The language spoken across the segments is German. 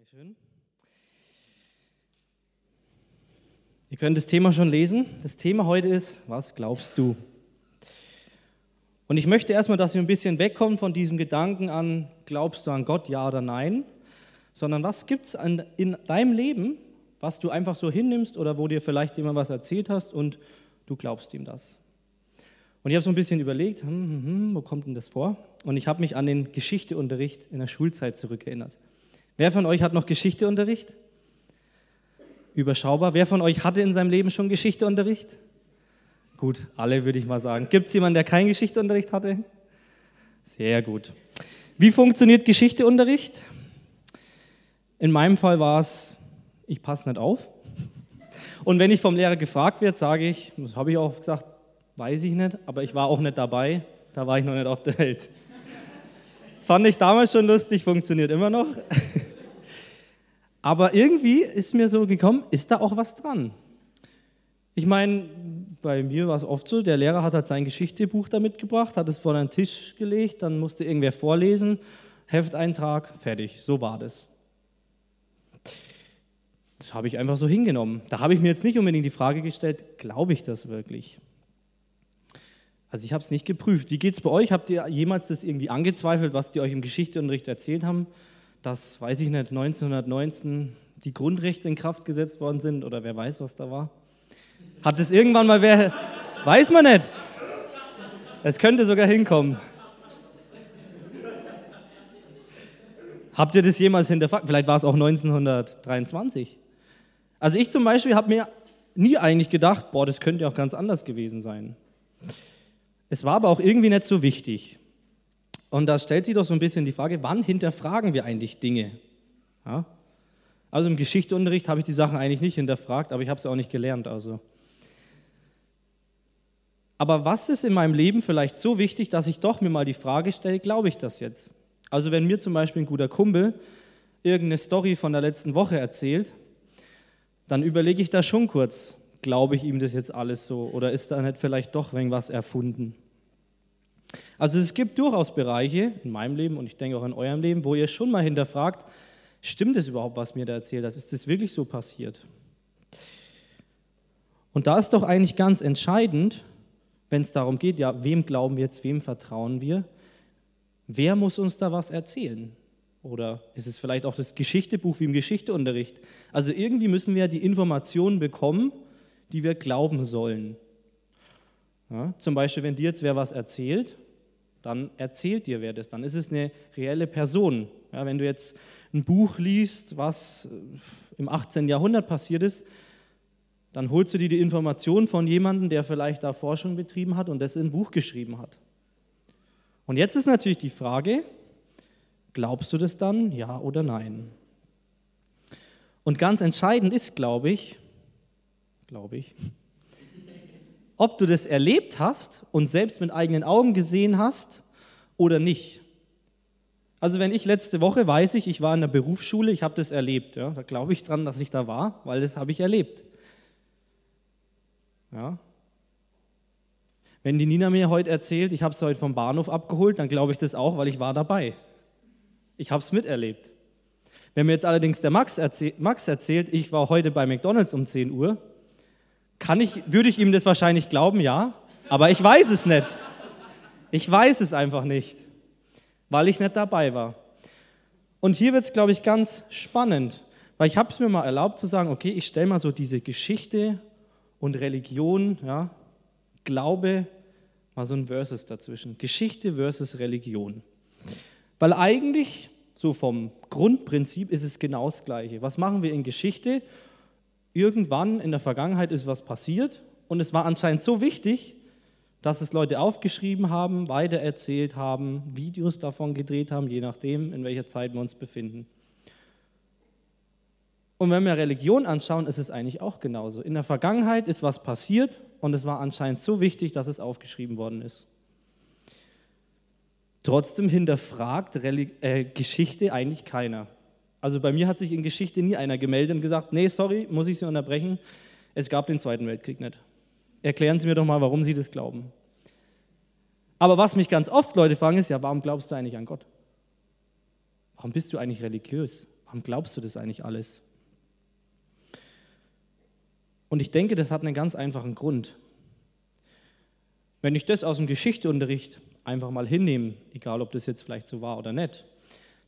Dankeschön. Ihr könnt das Thema schon lesen. Das Thema heute ist, was glaubst du? Und ich möchte erstmal, dass wir ein bisschen wegkommen von diesem Gedanken an, glaubst du an Gott, ja oder nein, sondern was gibt es in deinem Leben, was du einfach so hinnimmst oder wo dir vielleicht jemand was erzählt hast und du glaubst ihm das. Und ich habe so ein bisschen überlegt, hm, hm, hm, wo kommt denn das vor? Und ich habe mich an den Geschichteunterricht in der Schulzeit zurückerinnert. Wer von euch hat noch Geschichteunterricht? Überschaubar. Wer von euch hatte in seinem Leben schon Geschichteunterricht? Gut, alle würde ich mal sagen. Gibt es jemanden, der keinen Geschichteunterricht hatte? Sehr gut. Wie funktioniert Geschichteunterricht? In meinem Fall war es, ich passe nicht auf. Und wenn ich vom Lehrer gefragt werde, sage ich, das habe ich auch gesagt, weiß ich nicht, aber ich war auch nicht dabei, da war ich noch nicht auf der Welt. Fand ich damals schon lustig, funktioniert immer noch. Aber irgendwie ist mir so gekommen, ist da auch was dran? Ich meine, bei mir war es oft so, der Lehrer hat halt sein Geschichtebuch da mitgebracht, hat es vor einen Tisch gelegt, dann musste irgendwer vorlesen, Hefteintrag, fertig. So war das. Das habe ich einfach so hingenommen. Da habe ich mir jetzt nicht unbedingt die Frage gestellt, glaube ich das wirklich? Also ich habe es nicht geprüft. Wie geht es bei euch? Habt ihr jemals das irgendwie angezweifelt, was die euch im Geschichteunterricht erzählt haben? Dass, weiß ich nicht, 1919 die Grundrechte in Kraft gesetzt worden sind oder wer weiß, was da war? Hat es irgendwann mal wer... Weiß man nicht. Es könnte sogar hinkommen. Habt ihr das jemals hinterfragt? Vielleicht war es auch 1923. Also ich zum Beispiel habe mir nie eigentlich gedacht, boah, das könnte auch ganz anders gewesen sein. Es war aber auch irgendwie nicht so wichtig. Und da stellt sich doch so ein bisschen die Frage, wann hinterfragen wir eigentlich Dinge? Ja? Also im Geschichteunterricht habe ich die Sachen eigentlich nicht hinterfragt, aber ich habe es auch nicht gelernt. Also. Aber was ist in meinem Leben vielleicht so wichtig, dass ich doch mir mal die Frage stelle, glaube ich das jetzt? Also wenn mir zum Beispiel ein guter Kumpel irgendeine Story von der letzten Woche erzählt, dann überlege ich da schon kurz, glaube ich ihm das jetzt alles so oder ist da nicht vielleicht doch irgendwas erfunden? Also es gibt durchaus Bereiche in meinem Leben und ich denke auch in eurem Leben, wo ihr schon mal hinterfragt, stimmt es überhaupt, was mir da erzählt hat? Ist das wirklich so passiert? Und da ist doch eigentlich ganz entscheidend, wenn es darum geht, ja, wem glauben wir jetzt, wem vertrauen wir? Wer muss uns da was erzählen? Oder ist es vielleicht auch das Geschichtebuch wie im Geschichteunterricht? Also irgendwie müssen wir die Informationen bekommen, die wir glauben sollen. Ja, zum Beispiel, wenn dir jetzt wer was erzählt, dann erzählt dir wer das. Dann ist es eine reelle Person. Ja, wenn du jetzt ein Buch liest, was im 18. Jahrhundert passiert ist, dann holst du dir die Information von jemandem, der vielleicht da Forschung betrieben hat und das in ein Buch geschrieben hat. Und jetzt ist natürlich die Frage, glaubst du das dann, ja oder nein? Und ganz entscheidend ist, glaube ich, glaube ich. Ob du das erlebt hast und selbst mit eigenen Augen gesehen hast oder nicht. Also wenn ich letzte Woche weiß ich, ich war in der Berufsschule, ich habe das erlebt. Ja, da glaube ich dran, dass ich da war, weil das habe ich erlebt. Ja. Wenn die Nina mir heute erzählt, ich habe es heute vom Bahnhof abgeholt, dann glaube ich das auch, weil ich war dabei. Ich habe es miterlebt. Wenn mir jetzt allerdings der Max, erzähl Max erzählt, ich war heute bei McDonald's um 10 Uhr, kann ich, würde ich ihm das wahrscheinlich glauben, ja, aber ich weiß es nicht. Ich weiß es einfach nicht, weil ich nicht dabei war. Und hier wird es, glaube ich, ganz spannend, weil ich habe es mir mal erlaubt zu sagen, okay, ich stelle mal so diese Geschichte und Religion, ja, Glaube, mal so ein Versus dazwischen. Geschichte versus Religion. Weil eigentlich, so vom Grundprinzip, ist es genau das Gleiche. Was machen wir in Geschichte irgendwann in der Vergangenheit ist was passiert und es war anscheinend so wichtig, dass es Leute aufgeschrieben haben, weitererzählt haben, Videos davon gedreht haben, je nachdem, in welcher Zeit wir uns befinden. Und wenn wir Religion anschauen, ist es eigentlich auch genauso. In der Vergangenheit ist was passiert und es war anscheinend so wichtig, dass es aufgeschrieben worden ist. Trotzdem hinterfragt äh, Geschichte eigentlich keiner. Also bei mir hat sich in Geschichte nie einer gemeldet und gesagt, nee, sorry, muss ich Sie unterbrechen, es gab den Zweiten Weltkrieg nicht. Erklären Sie mir doch mal, warum Sie das glauben. Aber was mich ganz oft Leute fragen ist, ja, warum glaubst du eigentlich an Gott? Warum bist du eigentlich religiös? Warum glaubst du das eigentlich alles? Und ich denke, das hat einen ganz einfachen Grund. Wenn ich das aus dem Geschichteunterricht einfach mal hinnehme, egal ob das jetzt vielleicht so war oder nicht,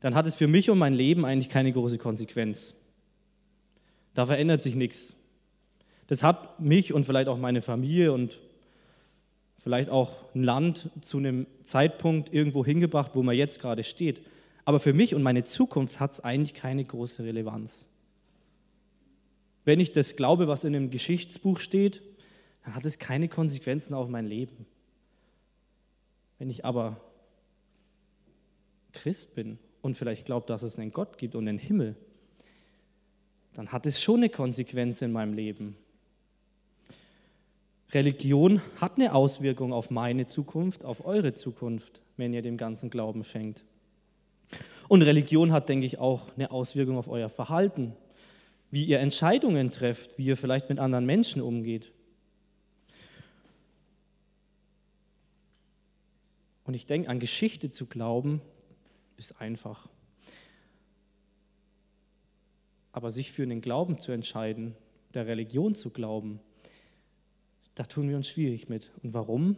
dann hat es für mich und mein Leben eigentlich keine große Konsequenz. Da verändert sich nichts. Das hat mich und vielleicht auch meine Familie und vielleicht auch ein Land zu einem Zeitpunkt irgendwo hingebracht, wo man jetzt gerade steht. Aber für mich und meine Zukunft hat es eigentlich keine große Relevanz. Wenn ich das glaube, was in einem Geschichtsbuch steht, dann hat es keine Konsequenzen auf mein Leben. Wenn ich aber Christ bin und vielleicht glaube, dass es einen Gott gibt und einen Himmel, dann hat es schon eine Konsequenz in meinem Leben. Religion hat eine Auswirkung auf meine Zukunft, auf eure Zukunft, wenn ihr dem ganzen Glauben schenkt. Und Religion hat, denke ich, auch eine Auswirkung auf euer Verhalten, wie ihr Entscheidungen trefft, wie ihr vielleicht mit anderen Menschen umgeht. Und ich denke, an Geschichte zu glauben, ist einfach. Aber sich für den Glauben zu entscheiden, der Religion zu glauben, da tun wir uns schwierig mit. Und warum?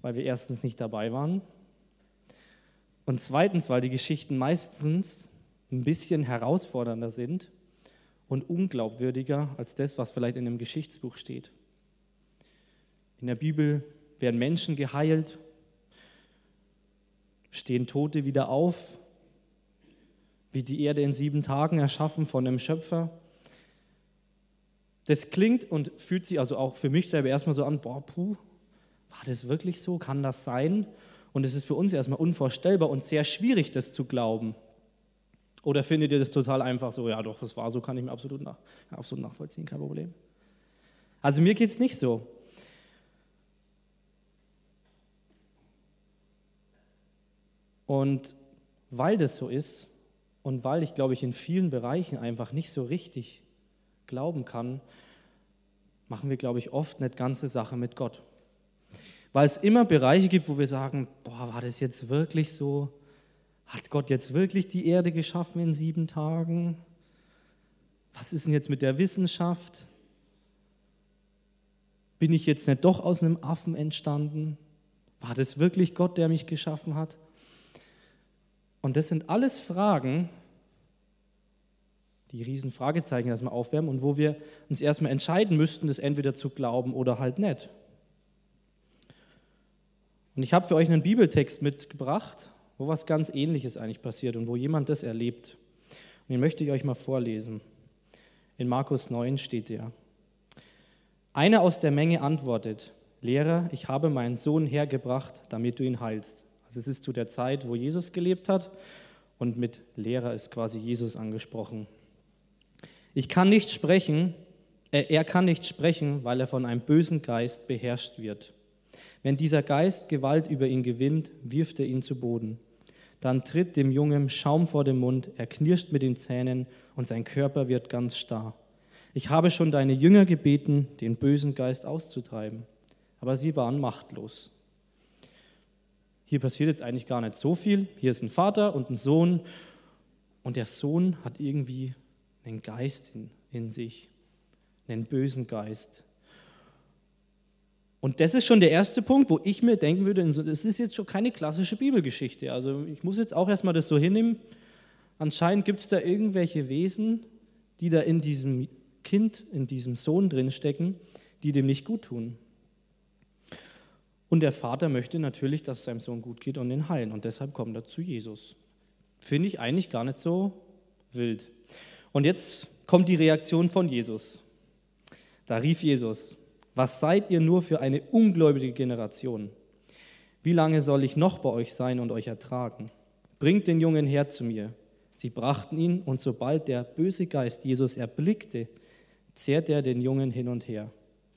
Weil wir erstens nicht dabei waren und zweitens, weil die Geschichten meistens ein bisschen herausfordernder sind und unglaubwürdiger als das, was vielleicht in einem Geschichtsbuch steht. In der Bibel werden Menschen geheilt, stehen Tote wieder auf, wie die Erde in sieben Tagen erschaffen von einem Schöpfer. Das klingt und fühlt sich also auch für mich selber erstmal so an, boah, puh, war das wirklich so? Kann das sein? Und es ist für uns erstmal unvorstellbar und sehr schwierig, das zu glauben. Oder findet ihr das total einfach so, ja doch, das war so, kann ich mir absolut, nach, absolut nachvollziehen, kein Problem. Also mir geht es nicht so. Und weil das so ist und weil ich, glaube ich, in vielen Bereichen einfach nicht so richtig glauben kann, machen wir, glaube ich, oft eine ganze Sache mit Gott. Weil es immer Bereiche gibt, wo wir sagen, boah, war das jetzt wirklich so? Hat Gott jetzt wirklich die Erde geschaffen in sieben Tagen? Was ist denn jetzt mit der Wissenschaft? Bin ich jetzt nicht doch aus einem Affen entstanden? War das wirklich Gott, der mich geschaffen hat? Und das sind alles Fragen, die riesen Fragezeichen erstmal aufwärmen und wo wir uns erstmal entscheiden müssten, das entweder zu glauben oder halt nicht. Und ich habe für euch einen Bibeltext mitgebracht, wo was ganz Ähnliches eigentlich passiert und wo jemand das erlebt. Und den möchte ich euch mal vorlesen. In Markus 9 steht er. Einer aus der Menge antwortet, Lehrer, ich habe meinen Sohn hergebracht, damit du ihn heilst. Also es ist zu der Zeit, wo Jesus gelebt hat und mit Lehrer ist quasi Jesus angesprochen. Ich kann nicht sprechen, äh, er kann nicht sprechen, weil er von einem bösen Geist beherrscht wird. Wenn dieser Geist Gewalt über ihn gewinnt, wirft er ihn zu Boden. Dann tritt dem Jungen Schaum vor den Mund, er knirscht mit den Zähnen und sein Körper wird ganz starr. Ich habe schon deine Jünger gebeten, den bösen Geist auszutreiben, aber sie waren machtlos. Hier passiert jetzt eigentlich gar nicht so viel. Hier ist ein Vater und ein Sohn und der Sohn hat irgendwie einen Geist in, in sich, einen bösen Geist. Und das ist schon der erste Punkt, wo ich mir denken würde, das ist jetzt schon keine klassische Bibelgeschichte. Also ich muss jetzt auch erstmal das so hinnehmen. Anscheinend gibt es da irgendwelche Wesen, die da in diesem Kind, in diesem Sohn drinstecken, die dem nicht gut tun. Und der Vater möchte natürlich, dass es seinem Sohn gut geht und ihn heilen. Und deshalb kommt er zu Jesus. Finde ich eigentlich gar nicht so wild. Und jetzt kommt die Reaktion von Jesus. Da rief Jesus, was seid ihr nur für eine ungläubige Generation? Wie lange soll ich noch bei euch sein und euch ertragen? Bringt den Jungen her zu mir. Sie brachten ihn, und sobald der böse Geist Jesus erblickte, zehrte er den Jungen hin und her.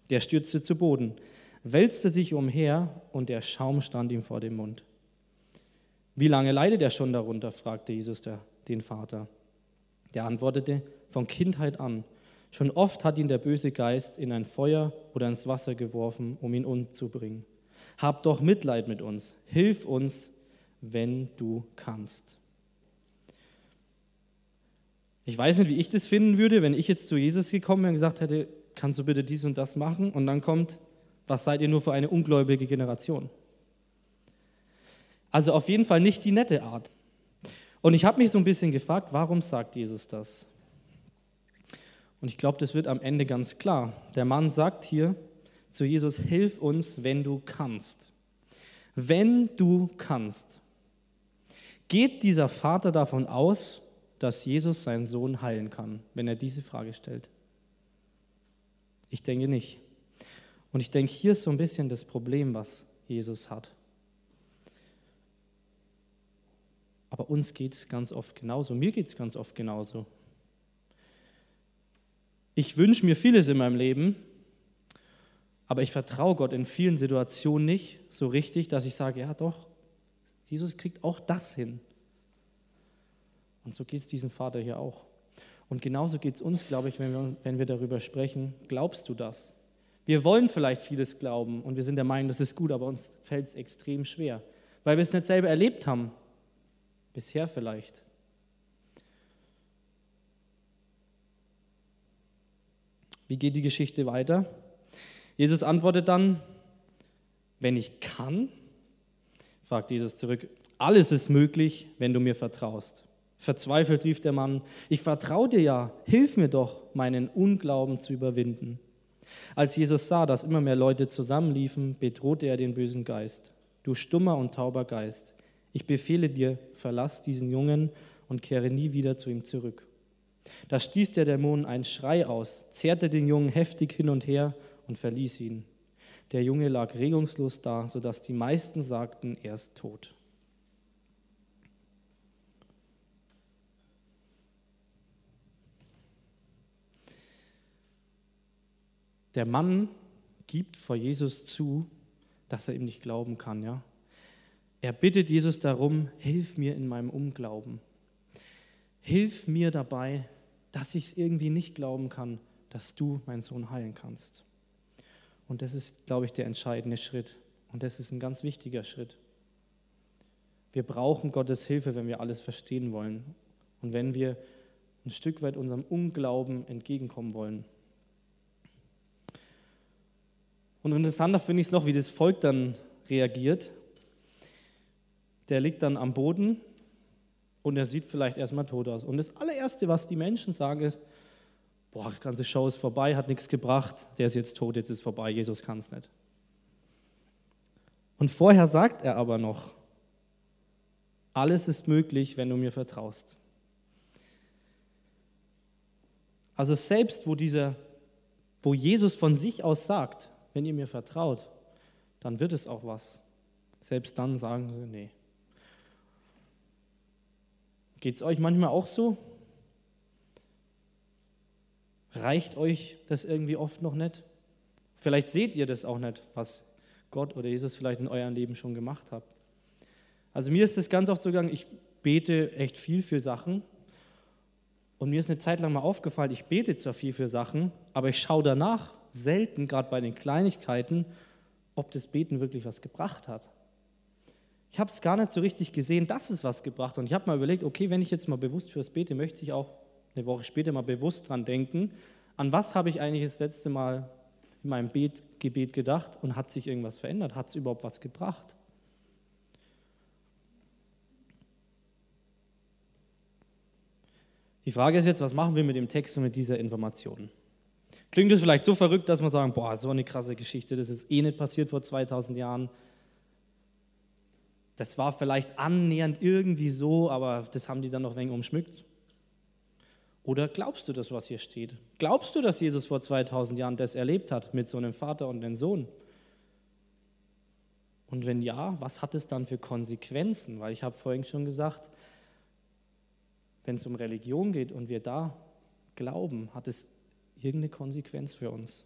Der stürzte zu Boden, wälzte sich umher, und der Schaum stand ihm vor dem Mund. Wie lange leidet er schon darunter? fragte Jesus den Vater. Der antwortete, von Kindheit an. Schon oft hat ihn der böse Geist in ein Feuer oder ins Wasser geworfen, um ihn umzubringen. Hab doch Mitleid mit uns, hilf uns, wenn du kannst. Ich weiß nicht, wie ich das finden würde, wenn ich jetzt zu Jesus gekommen wäre und gesagt hätte, kannst du bitte dies und das machen? Und dann kommt, was seid ihr nur für eine ungläubige Generation? Also auf jeden Fall nicht die nette Art. Und ich habe mich so ein bisschen gefragt, warum sagt Jesus das? Und ich glaube, das wird am Ende ganz klar. Der Mann sagt hier zu Jesus, hilf uns, wenn du kannst. Wenn du kannst. Geht dieser Vater davon aus, dass Jesus seinen Sohn heilen kann, wenn er diese Frage stellt? Ich denke nicht. Und ich denke, hier ist so ein bisschen das Problem, was Jesus hat. Aber uns geht es ganz oft genauso. Mir geht es ganz oft genauso. Ich wünsche mir vieles in meinem Leben, aber ich vertraue Gott in vielen Situationen nicht so richtig, dass ich sage, ja doch, Jesus kriegt auch das hin. Und so geht es diesem Vater hier auch. Und genauso geht es uns, glaube ich, wenn wir, wenn wir darüber sprechen. Glaubst du das? Wir wollen vielleicht vieles glauben und wir sind der Meinung, das ist gut, aber uns fällt es extrem schwer, weil wir es nicht selber erlebt haben. Bisher vielleicht. Wie geht die Geschichte weiter? Jesus antwortet dann, wenn ich kann, fragt Jesus zurück, alles ist möglich, wenn du mir vertraust. Verzweifelt rief der Mann, ich vertraue dir ja, hilf mir doch, meinen Unglauben zu überwinden. Als Jesus sah, dass immer mehr Leute zusammenliefen, bedrohte er den bösen Geist. Du stummer und tauber Geist, ich befehle dir, verlass diesen Jungen und kehre nie wieder zu ihm zurück. Da stieß der Dämon einen Schrei aus, zerrte den Jungen heftig hin und her und verließ ihn. Der Junge lag regungslos da, sodass die meisten sagten, er ist tot. Der Mann gibt vor Jesus zu, dass er ihm nicht glauben kann, ja. Er bittet Jesus darum, hilf mir in meinem Unglauben. Hilf mir dabei, dass ich es irgendwie nicht glauben kann, dass du meinen Sohn heilen kannst. Und das ist, glaube ich, der entscheidende Schritt. Und das ist ein ganz wichtiger Schritt. Wir brauchen Gottes Hilfe, wenn wir alles verstehen wollen und wenn wir ein Stück weit unserem Unglauben entgegenkommen wollen. Und interessanter finde ich es noch, wie das Volk dann reagiert. Der liegt dann am Boden und er sieht vielleicht erstmal tot aus. Und das allererste, was die Menschen sagen, ist: Boah, die ganze Show ist vorbei, hat nichts gebracht, der ist jetzt tot, jetzt ist vorbei, Jesus kann es nicht. Und vorher sagt er aber noch: Alles ist möglich, wenn du mir vertraust. Also selbst wo dieser, wo Jesus von sich aus sagt, wenn ihr mir vertraut, dann wird es auch was. Selbst dann sagen sie, nee. Geht es euch manchmal auch so? Reicht euch das irgendwie oft noch nicht? Vielleicht seht ihr das auch nicht, was Gott oder Jesus vielleicht in eurem Leben schon gemacht hat. Also mir ist es ganz oft so gegangen, ich bete echt viel für Sachen und mir ist eine Zeit lang mal aufgefallen, ich bete zwar viel für Sachen, aber ich schaue danach selten, gerade bei den Kleinigkeiten, ob das Beten wirklich was gebracht hat. Ich habe es gar nicht so richtig gesehen, dass es was gebracht hat. Und ich habe mal überlegt, okay, wenn ich jetzt mal bewusst fürs Bete, möchte ich auch eine Woche später mal bewusst dran denken, an was habe ich eigentlich das letzte Mal in meinem Bet, Gebet gedacht und hat sich irgendwas verändert? Hat es überhaupt was gebracht? Die Frage ist jetzt, was machen wir mit dem Text und mit dieser Information? Klingt das vielleicht so verrückt, dass man sagen, boah, so eine krasse Geschichte, das ist eh nicht passiert vor 2000 Jahren. Das war vielleicht annähernd irgendwie so, aber das haben die dann noch wenig umschmückt. Oder glaubst du das, was hier steht? Glaubst du, dass Jesus vor 2000 Jahren das erlebt hat mit so einem Vater und einem Sohn? Und wenn ja, was hat es dann für Konsequenzen? Weil ich habe vorhin schon gesagt, wenn es um Religion geht und wir da glauben, hat es irgendeine Konsequenz für uns.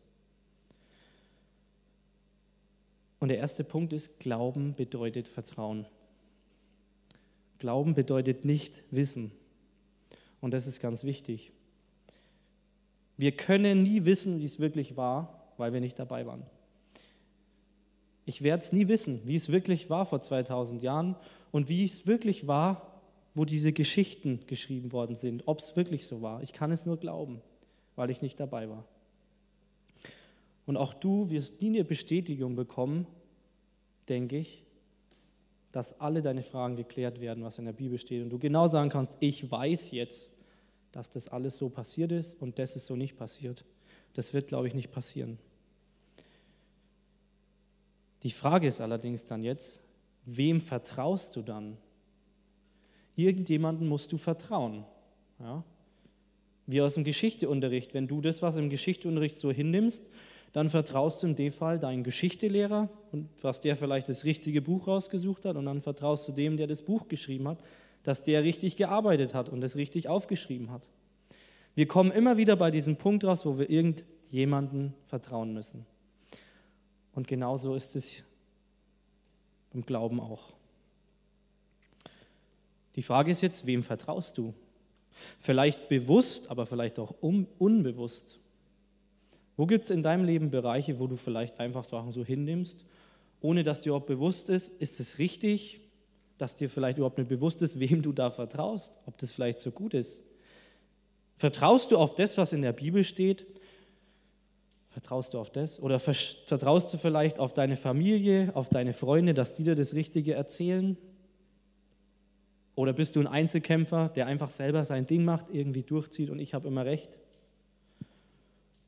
Und der erste Punkt ist, Glauben bedeutet Vertrauen. Glauben bedeutet nicht Wissen. Und das ist ganz wichtig. Wir können nie wissen, wie es wirklich war, weil wir nicht dabei waren. Ich werde es nie wissen, wie es wirklich war vor 2000 Jahren und wie es wirklich war, wo diese Geschichten geschrieben worden sind, ob es wirklich so war. Ich kann es nur glauben, weil ich nicht dabei war. Und auch du wirst nie eine Bestätigung bekommen, denke ich, dass alle deine Fragen geklärt werden, was in der Bibel steht. Und du genau sagen kannst, ich weiß jetzt, dass das alles so passiert ist und das ist so nicht passiert. Das wird, glaube ich, nicht passieren. Die Frage ist allerdings dann jetzt, wem vertraust du dann? Irgendjemanden musst du vertrauen. Ja? Wie aus dem Geschichteunterricht. Wenn du das, was im Geschichteunterricht so hinnimmst, dann vertraust du in dem Fall deinen Geschichtelehrer und was der vielleicht das richtige Buch rausgesucht hat und dann vertraust du dem, der das Buch geschrieben hat, dass der richtig gearbeitet hat und es richtig aufgeschrieben hat. Wir kommen immer wieder bei diesem Punkt raus, wo wir irgendjemanden vertrauen müssen. Und genauso ist es beim Glauben auch. Die Frage ist jetzt, wem vertraust du? Vielleicht bewusst, aber vielleicht auch unbewusst. Wo gibt es in deinem Leben Bereiche, wo du vielleicht einfach Sachen so hinnimmst, ohne dass dir überhaupt bewusst ist, ist es richtig, dass dir vielleicht überhaupt nicht bewusst ist, wem du da vertraust, ob das vielleicht so gut ist? Vertraust du auf das, was in der Bibel steht? Vertraust du auf das? Oder vertraust du vielleicht auf deine Familie, auf deine Freunde, dass die dir das Richtige erzählen? Oder bist du ein Einzelkämpfer, der einfach selber sein Ding macht, irgendwie durchzieht und ich habe immer recht?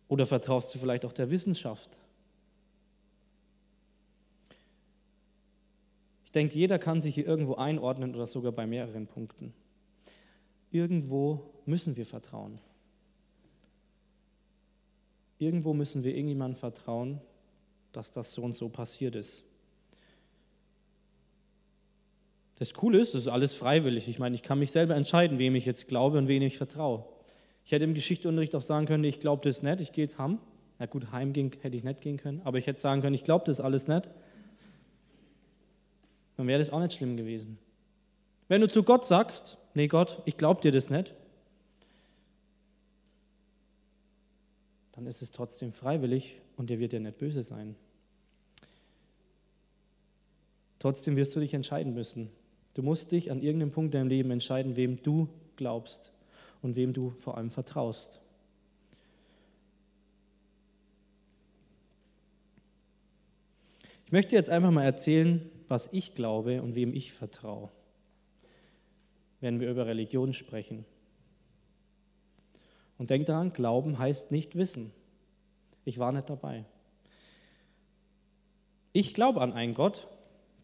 Oder vertraust du vielleicht auch der Wissenschaft? Ich denke, jeder kann sich hier irgendwo einordnen oder sogar bei mehreren Punkten. Irgendwo müssen wir vertrauen. Irgendwo müssen wir irgendjemandem vertrauen, dass das so und so passiert ist. Das Coole ist, das ist alles freiwillig. Ich meine, ich kann mich selber entscheiden, wem ich jetzt glaube und wem ich vertraue. Ich hätte im Geschichtsunterricht auch sagen können, ich glaube das nicht, ich gehe jetzt heim. Na gut, heim hätte ich nicht gehen können, aber ich hätte sagen können, ich glaube das alles nicht. Dann wäre das auch nicht schlimm gewesen. Wenn du zu Gott sagst, nee Gott, ich glaube dir das nicht, dann ist es trotzdem freiwillig und der wird dir nicht böse sein. Trotzdem wirst du dich entscheiden müssen. Du musst dich an irgendeinem Punkt in deinem Leben entscheiden, wem du glaubst und wem du vor allem vertraust. Ich möchte jetzt einfach mal erzählen, was ich glaube und wem ich vertraue, wenn wir über Religion sprechen. Und denk daran, Glauben heißt nicht wissen. Ich war nicht dabei. Ich glaube an einen Gott,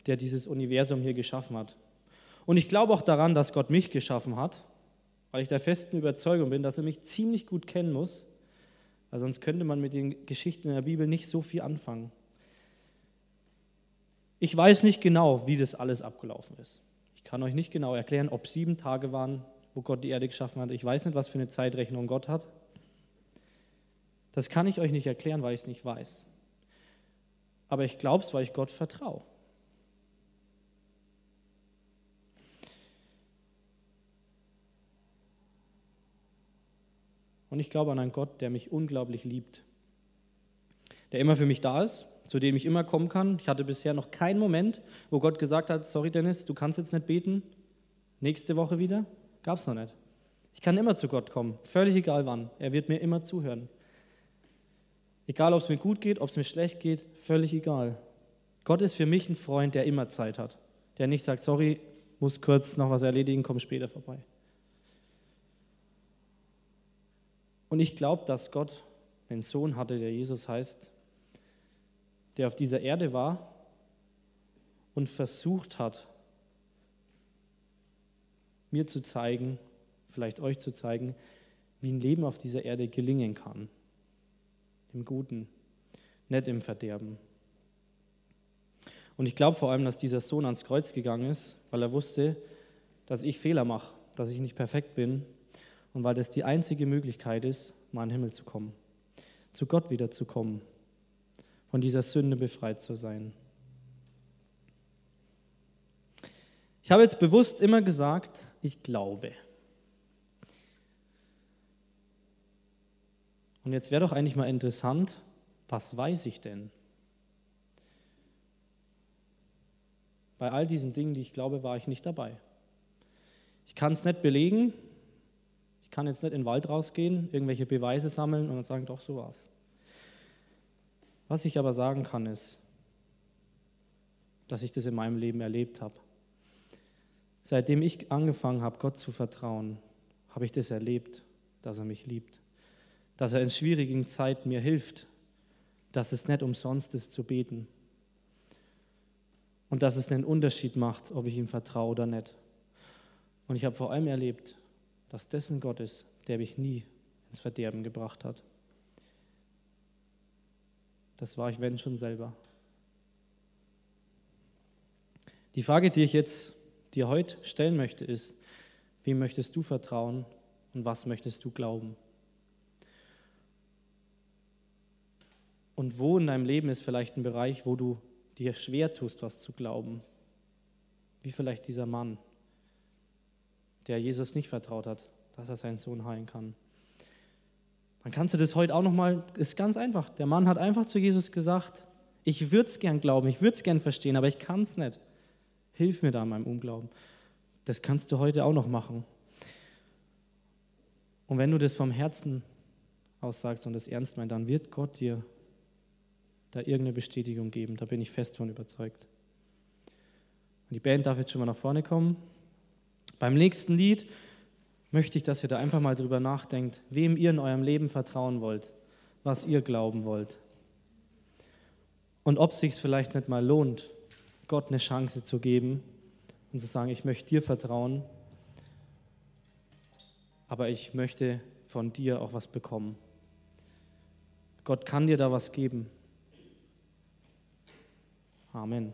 der dieses Universum hier geschaffen hat. Und ich glaube auch daran, dass Gott mich geschaffen hat weil ich der festen Überzeugung bin, dass er mich ziemlich gut kennen muss, weil sonst könnte man mit den Geschichten in der Bibel nicht so viel anfangen. Ich weiß nicht genau, wie das alles abgelaufen ist. Ich kann euch nicht genau erklären, ob sieben Tage waren, wo Gott die Erde geschaffen hat. Ich weiß nicht, was für eine Zeitrechnung Gott hat. Das kann ich euch nicht erklären, weil ich es nicht weiß. Aber ich glaube es, weil ich Gott vertraue. Und ich glaube an einen Gott, der mich unglaublich liebt, der immer für mich da ist, zu dem ich immer kommen kann. Ich hatte bisher noch keinen Moment, wo Gott gesagt hat, sorry Dennis, du kannst jetzt nicht beten, nächste Woche wieder. Gab es noch nicht. Ich kann immer zu Gott kommen, völlig egal wann. Er wird mir immer zuhören. Egal, ob es mir gut geht, ob es mir schlecht geht, völlig egal. Gott ist für mich ein Freund, der immer Zeit hat, der nicht sagt, sorry, muss kurz noch was erledigen, komm später vorbei. Und ich glaube, dass Gott einen Sohn hatte, der Jesus heißt, der auf dieser Erde war und versucht hat, mir zu zeigen, vielleicht euch zu zeigen, wie ein Leben auf dieser Erde gelingen kann. Im Guten, nicht im Verderben. Und ich glaube vor allem, dass dieser Sohn ans Kreuz gegangen ist, weil er wusste, dass ich Fehler mache, dass ich nicht perfekt bin und weil das die einzige Möglichkeit ist, mal in den Himmel zu kommen, zu Gott wiederzukommen, von dieser Sünde befreit zu sein. Ich habe jetzt bewusst immer gesagt, ich glaube. Und jetzt wäre doch eigentlich mal interessant, was weiß ich denn? Bei all diesen Dingen, die ich glaube, war ich nicht dabei. Ich kann es nicht belegen. Ich kann jetzt nicht in den Wald rausgehen, irgendwelche Beweise sammeln und dann sagen, doch, so war's. Was ich aber sagen kann, ist, dass ich das in meinem Leben erlebt habe. Seitdem ich angefangen habe, Gott zu vertrauen, habe ich das erlebt, dass er mich liebt, dass er in schwierigen Zeiten mir hilft, dass es nicht umsonst ist zu beten und dass es einen Unterschied macht, ob ich ihm vertraue oder nicht. Und ich habe vor allem erlebt, dass dessen Gott ist, der mich nie ins Verderben gebracht hat. Das war ich, wenn schon selber. Die Frage, die ich jetzt dir heute stellen möchte, ist, wem möchtest du vertrauen und was möchtest du glauben? Und wo in deinem Leben ist vielleicht ein Bereich, wo du dir schwer tust, was zu glauben? Wie vielleicht dieser Mann, der Jesus nicht vertraut hat, dass er seinen Sohn heilen kann. Dann kannst du das heute auch nochmal, ist ganz einfach. Der Mann hat einfach zu Jesus gesagt, ich würde es gern glauben, ich würde es gern verstehen, aber ich kann es nicht. Hilf mir da in meinem Unglauben. Das kannst du heute auch noch machen. Und wenn du das vom Herzen aus sagst und das ernst meinst, dann wird Gott dir da irgendeine Bestätigung geben. Da bin ich fest von überzeugt. Und die Band darf jetzt schon mal nach vorne kommen. Beim nächsten Lied möchte ich, dass ihr da einfach mal drüber nachdenkt, wem ihr in eurem Leben vertrauen wollt, was ihr glauben wollt. Und ob es sich vielleicht nicht mal lohnt, Gott eine Chance zu geben und zu sagen, ich möchte dir vertrauen, aber ich möchte von dir auch was bekommen. Gott kann dir da was geben. Amen.